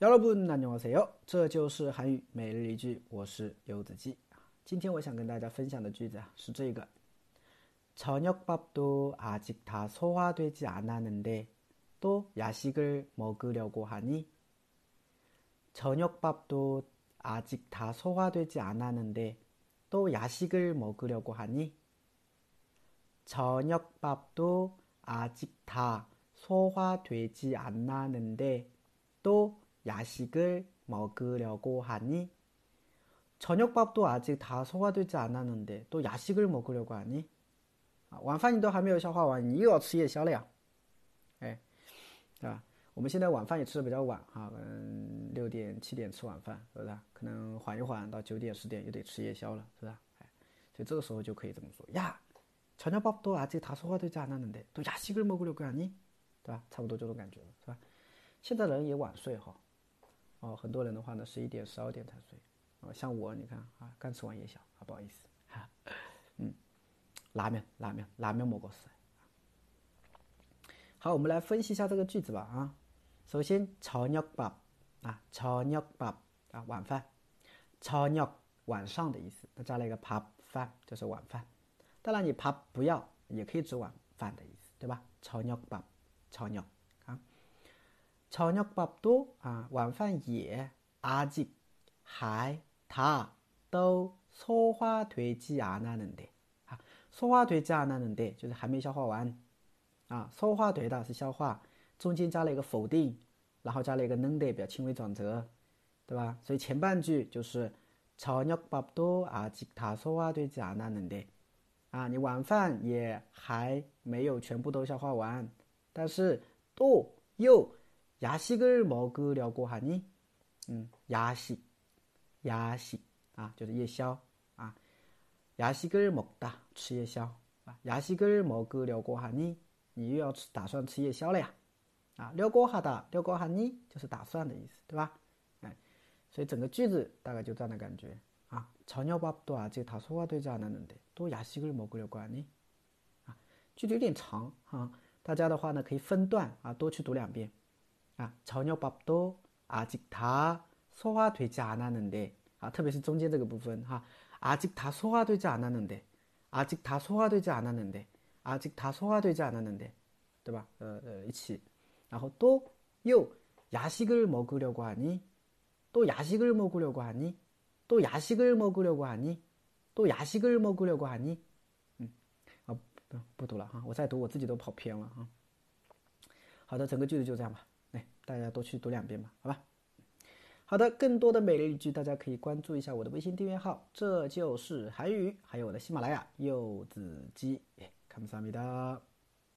여러분 안녕하세요. 这就是韩语每日一句我是柚子鸡今天我想跟大家分享的句子啊是这个 저녁밥도 아직 다 소화되지 않았는데 또 야식을 먹으려고 하니 저녁밥도 아직 다 소화되지 않았는데 또 야식을 먹으려고 하니 저녁밥도 아직 다 소화되지 않았는데 또 야식을 먹으려고 하니 저녁밥도 아직 다 소화되지 않았는데 또 야식을 먹으려고 하니 晚饭你都还没有消化完，你又要吃夜宵了呀。嗯，六点七点吃晚饭，是不是？可能缓一缓到九点十点又得吃夜宵了，是吧？所以这个时候就可以这么说呀。 저녁밥도 아직 다 소화되지 않았는데 또 야식을 먹으려고 하니? 对吧？差不多这种感觉，是吧？现在人也晚睡哈。 哦，很多人的话呢，十一点、十二点才睡。哦，像我，你看啊，刚吃完夜宵啊，不好意思。哈，嗯，拉面，拉面，拉面먹었어 요。 好，我们来分析一下这个句子吧啊。首先，저녁밥啊，저녁밥啊，晚饭。저녁晚上的意思，它加了一个밥饭，就是晚饭。当然，你밥不要，也可以指晚饭的意思，对吧？저녁 밥， 저 녁。 저녁밥도 아, 晚饭也 아직 还다都 소화되지 않았는데 아, 소화되지 않았는데 就是还没消化完 아, 소화되다 是消化中间加了一个否定然后加了一个能代表轻微转折对吧所以前半句就是 저녁밥도 아직 다 소화되지 않았는데 아, 你晚饭也还没有全部都消化完但是또又 야식을 먹으려고 하니 음, 야식 야식 아, 就是夜宵 아, 야식을 먹다 吃夜宵 아, 야식을 먹으려고 하니 你又要打算吃夜宵了呀 아, 려고 하다 려고 하니 就是打算的意思对吧所以整个句子大概就这样的感觉 아, 저녁밥도 아직 다 소화되지 않았는데 또 야식을 먹으려고 하니 아, 句子有点长哈大家的话呢可以分段啊多去读两遍 아, 저녁밥도 아직 다 소화되지 않았는데 아, 特别是中间这个部分哈 아직 다 소화되지 않았는데 아직 다 소화되지 않았는데 아직 다 소화되지 않았는데 对吧? 어, 어, 一起然后또又 야식을 먹으려고 하니 또 야식을 먹으려고 하니 또 야식을 먹으려고 하니 또 야식을 먹으려고 하니 음, 아, 不读了哈我再读我自己都跑偏了哈好的整个句子就这样吧 大家多去读两遍吧，好吧。好的，更多的美丽语句，大家可以关注一下我的微信订阅号，这就是韩语，还有我的喜马拉雅柚子鸡，卡玛萨米达。